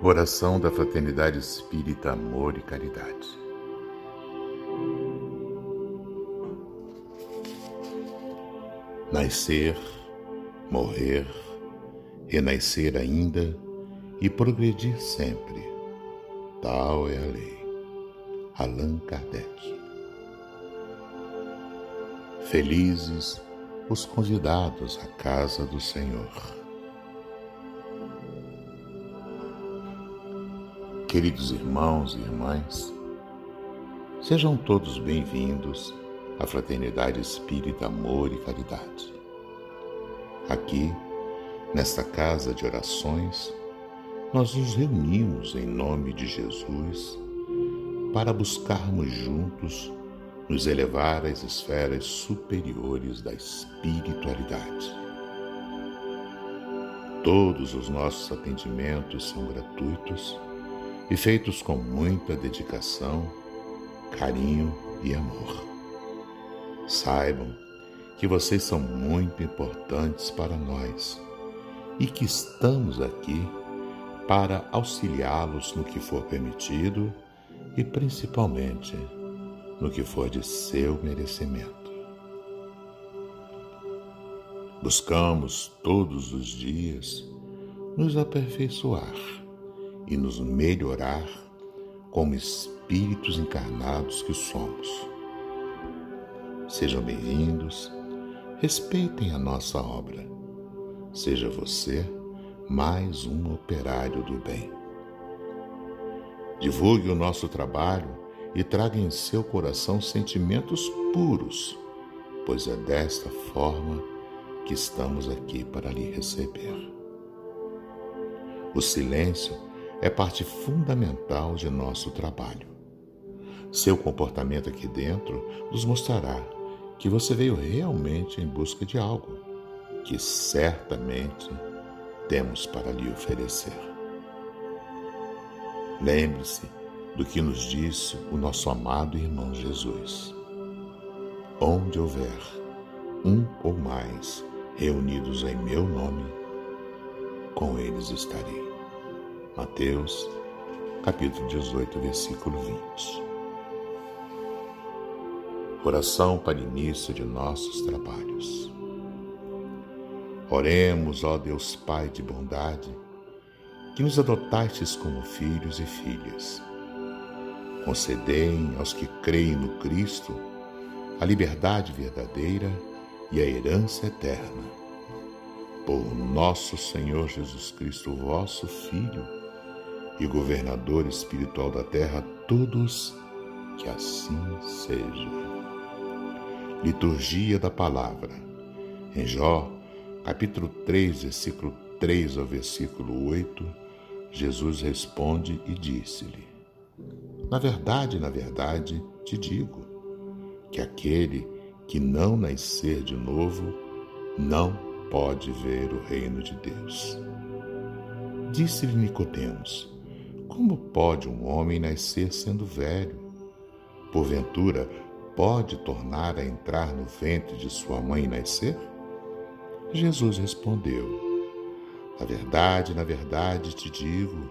Oração da Fraternidade Espírita Amor e Caridade. Nascer, morrer, renascer ainda e progredir sempre. Tal é a lei. Allan Kardec. Felizes os convidados à casa do Senhor. Queridos irmãos e irmãs, sejam todos bem-vindos à Fraternidade Espírita Amor e Caridade. Aqui, nesta casa de orações, nós nos reunimos em nome de Jesus para buscarmos juntos nos elevar às esferas superiores da espiritualidade. Todos os nossos atendimentos são gratuitos e feitos com muita dedicação, carinho e amor. Saibam que vocês são muito importantes para nós e que estamos aqui para auxiliá-los no que for permitido e principalmente no que for de seu merecimento. Buscamos todos os dias nos aperfeiçoar e nos melhorar como espíritos encarnados que somos. Sejam bem-vindos, respeitem a nossa obra. Seja você mais um operário do bem. Divulgue o nosso trabalho e traga em seu coração sentimentos puros, pois é desta forma que estamos aqui para lhe receber. O silêncio é parte fundamental de nosso trabalho. Seu comportamento aqui dentro nos mostrará que você veio realmente em busca de algo que certamente temos para lhe oferecer. Lembre-se do que nos disse o nosso amado irmão Jesus. Onde houver um ou mais reunidos em meu nome, com eles estarei. Mateus, capítulo 18, versículo 20. Oração para início de nossos trabalhos. Oremos, ó Deus Pai de bondade, que nos adotastes como filhos e filhas Concedei aos que creem no Cristo a liberdade verdadeira e a herança eterna. Por nosso Senhor Jesus Cristo, vosso Filho e governador espiritual da terra, todos que assim seja. Liturgia da Palavra. Em Jó, capítulo 3, versículo 3 ao versículo 8, Jesus responde e disse-lhe: na verdade, na verdade, te digo que aquele que não nascer de novo não pode ver o reino de Deus. Disse-lhe Nicodemos: Como pode um homem nascer sendo velho? Porventura, pode tornar a entrar no ventre de sua mãe e nascer? Jesus respondeu: Na verdade, na verdade te digo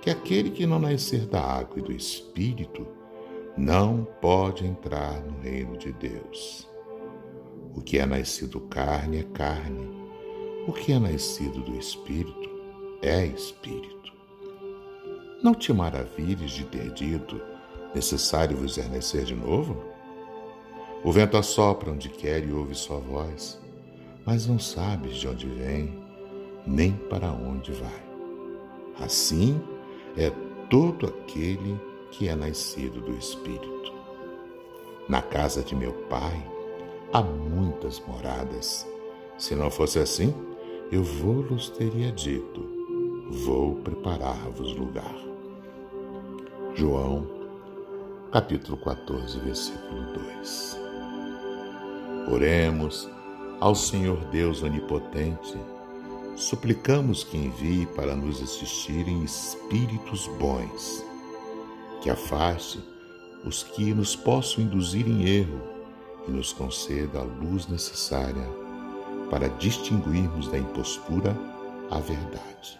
que aquele que não nascer da água e do Espírito não pode entrar no reino de Deus. O que é nascido carne é carne, o que é nascido do Espírito é Espírito. Não te maravilhes de ter dito, necessário vos é de novo? O vento assopra onde quer e ouve sua voz, mas não sabes de onde vem, nem para onde vai. Assim, é todo aquele que é nascido do Espírito. Na casa de meu Pai há muitas moradas. Se não fosse assim, eu vou-los teria dito: vou preparar-vos lugar. João, capítulo 14, versículo 2. Oremos ao Senhor Deus Onipotente suplicamos que envie para nos assistirem espíritos bons, que afaste os que nos possam induzir em erro e nos conceda a luz necessária para distinguirmos da impostura a verdade.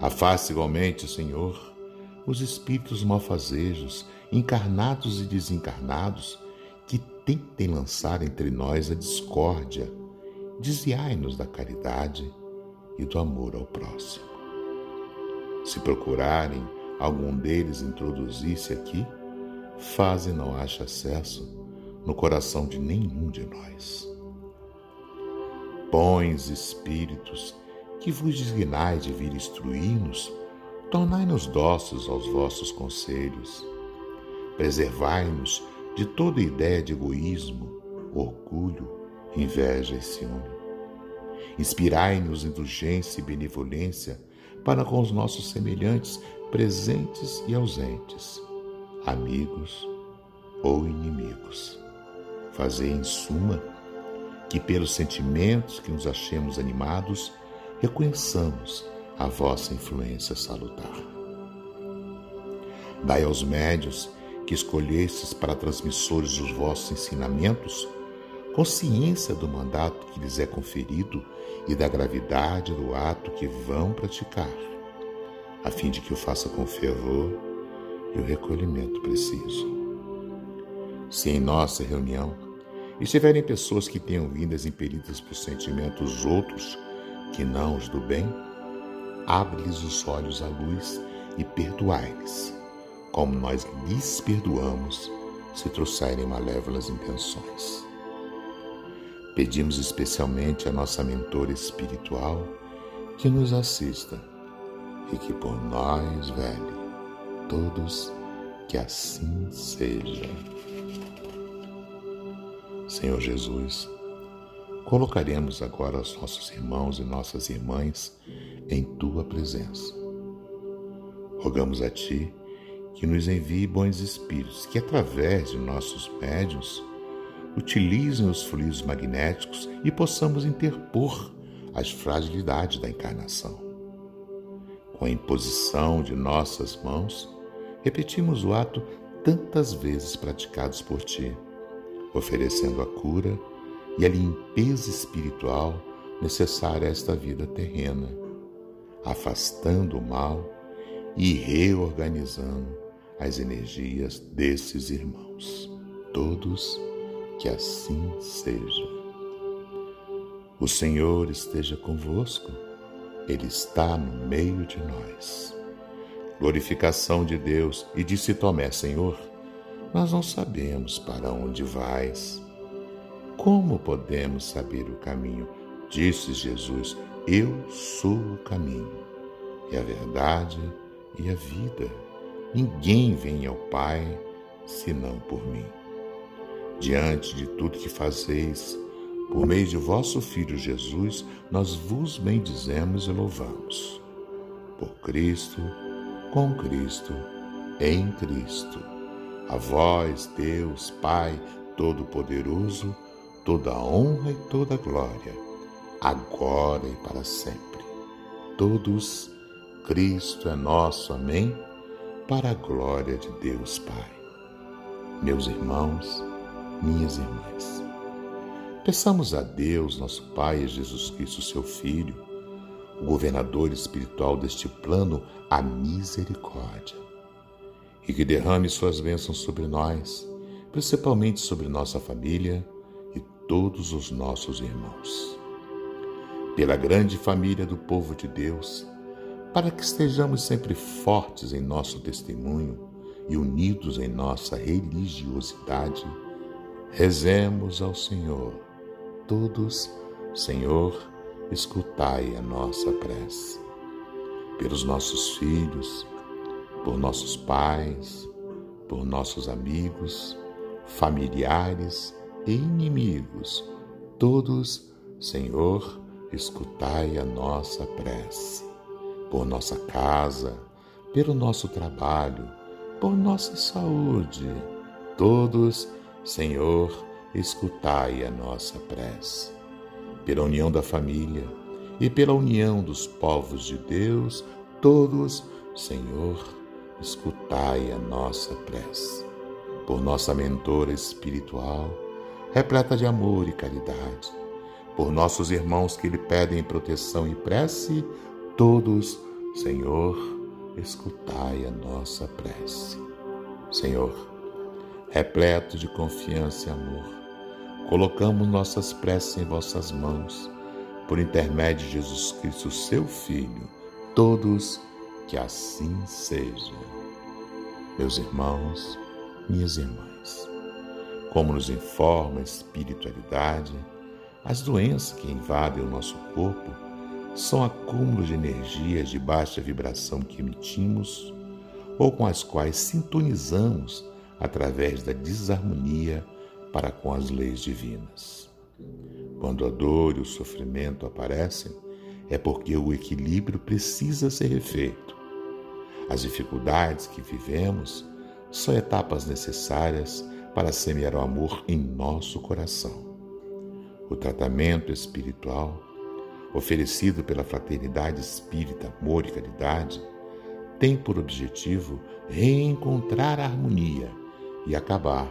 Afaste igualmente, Senhor, os espíritos malfazejos, encarnados e desencarnados, que tentem lançar entre nós a discórdia. Desviai-nos da caridade e do amor ao próximo. Se procurarem algum deles introduzir-se aqui, faze não ache acesso no coração de nenhum de nós. Pões espíritos que vos dignais de vir instruir-nos, tornai-nos dóceis aos vossos conselhos. Preservai-nos de toda ideia de egoísmo, orgulho, inveja e ciúme. Inspirai-nos indulgência e benevolência para com os nossos semelhantes, presentes e ausentes, amigos ou inimigos. Fazei, em suma, que pelos sentimentos que nos achemos animados, reconheçamos a vossa influência salutar. Dai aos médios que escolhestes para transmissores dos vossos ensinamentos consciência do mandato que lhes é conferido e da gravidade do ato que vão praticar, a fim de que o faça com fervor e o recolhimento preciso. Se em nossa reunião estiverem pessoas que tenham vindas impelidas por sentimentos outros que não os do bem, abre-lhes os olhos à luz e perdoai-lhes, como nós lhes perdoamos se trouxerem malévolas intenções. Pedimos especialmente a nossa mentora espiritual que nos assista e que por nós vele todos que assim seja. Senhor Jesus, Colocaremos agora os nossos irmãos e nossas irmãs em tua presença. Rogamos a ti que nos envie bons espíritos que, através de nossos médios, utilizem os fluidos magnéticos e possamos interpor as fragilidades da encarnação. Com a imposição de nossas mãos, repetimos o ato tantas vezes praticados por ti, oferecendo a cura e a limpeza espiritual necessária a esta vida terrena, afastando o mal e reorganizando as energias desses irmãos. Todos que assim seja. O Senhor esteja convosco, Ele está no meio de nós. Glorificação de Deus, e disse Tomé, Senhor, nós não sabemos para onde vais como podemos saber o caminho? Disse Jesus: Eu sou o caminho, e a verdade e a vida. Ninguém vem ao Pai senão por mim. Diante de tudo que fazeis, por meio de vosso Filho Jesus, nós vos bendizemos e louvamos. Por Cristo, com Cristo, em Cristo. A vós, Deus, Pai Todo-Poderoso, toda a honra e toda a glória, agora e para sempre. Todos, Cristo é nosso, amém, para a glória de Deus Pai. Meus irmãos, minhas irmãs, peçamos a Deus, nosso Pai, Jesus Cristo, seu Filho, o governador espiritual deste plano, a misericórdia, e que derrame suas bênçãos sobre nós, principalmente sobre nossa família todos os nossos irmãos. Pela grande família do povo de Deus, para que estejamos sempre fortes em nosso testemunho e unidos em nossa religiosidade, rezemos ao Senhor. Todos, Senhor, escutai a nossa prece. Pelos nossos filhos, por nossos pais, por nossos amigos, familiares inimigos, todos, Senhor, escutai a nossa prece. Por nossa casa, pelo nosso trabalho, por nossa saúde, todos, Senhor, escutai a nossa prece. Pela união da família e pela união dos povos de Deus, todos, Senhor, escutai a nossa prece. Por nossa mentora espiritual, repleta de amor e caridade. Por nossos irmãos que lhe pedem proteção e prece, todos, Senhor, escutai a nossa prece. Senhor, repleto de confiança e amor, colocamos nossas preces em vossas mãos, por intermédio de Jesus Cristo, seu Filho, todos que assim seja. Meus irmãos, minhas irmãs, como nos informa a espiritualidade, as doenças que invadem o nosso corpo são acúmulos de energias de baixa vibração que emitimos ou com as quais sintonizamos através da desarmonia para com as leis divinas. Quando a dor e o sofrimento aparecem, é porque o equilíbrio precisa ser refeito. As dificuldades que vivemos são etapas necessárias para semear o amor em nosso coração. O tratamento espiritual oferecido pela Fraternidade Espírita Amor e Caridade, tem por objetivo reencontrar a harmonia e acabar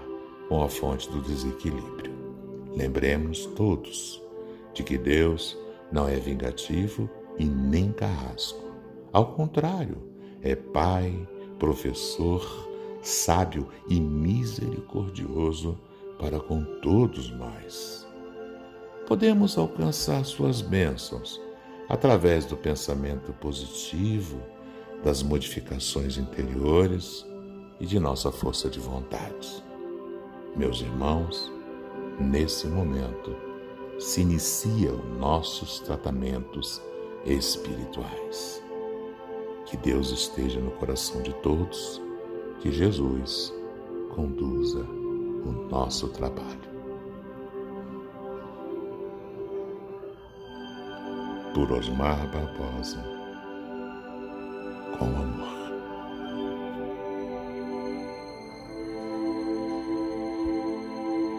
com a fonte do desequilíbrio. Lembremos todos de que Deus não é vingativo e nem carrasco. Ao contrário, é Pai, professor, sábio e misericordioso para com todos nós podemos alcançar suas bênçãos através do pensamento positivo, das modificações interiores e de nossa força de vontade. Meus irmãos, nesse momento se iniciam nossos tratamentos espirituais. Que Deus esteja no coração de todos, que Jesus conduza o nosso trabalho. por Osmar Barbosa.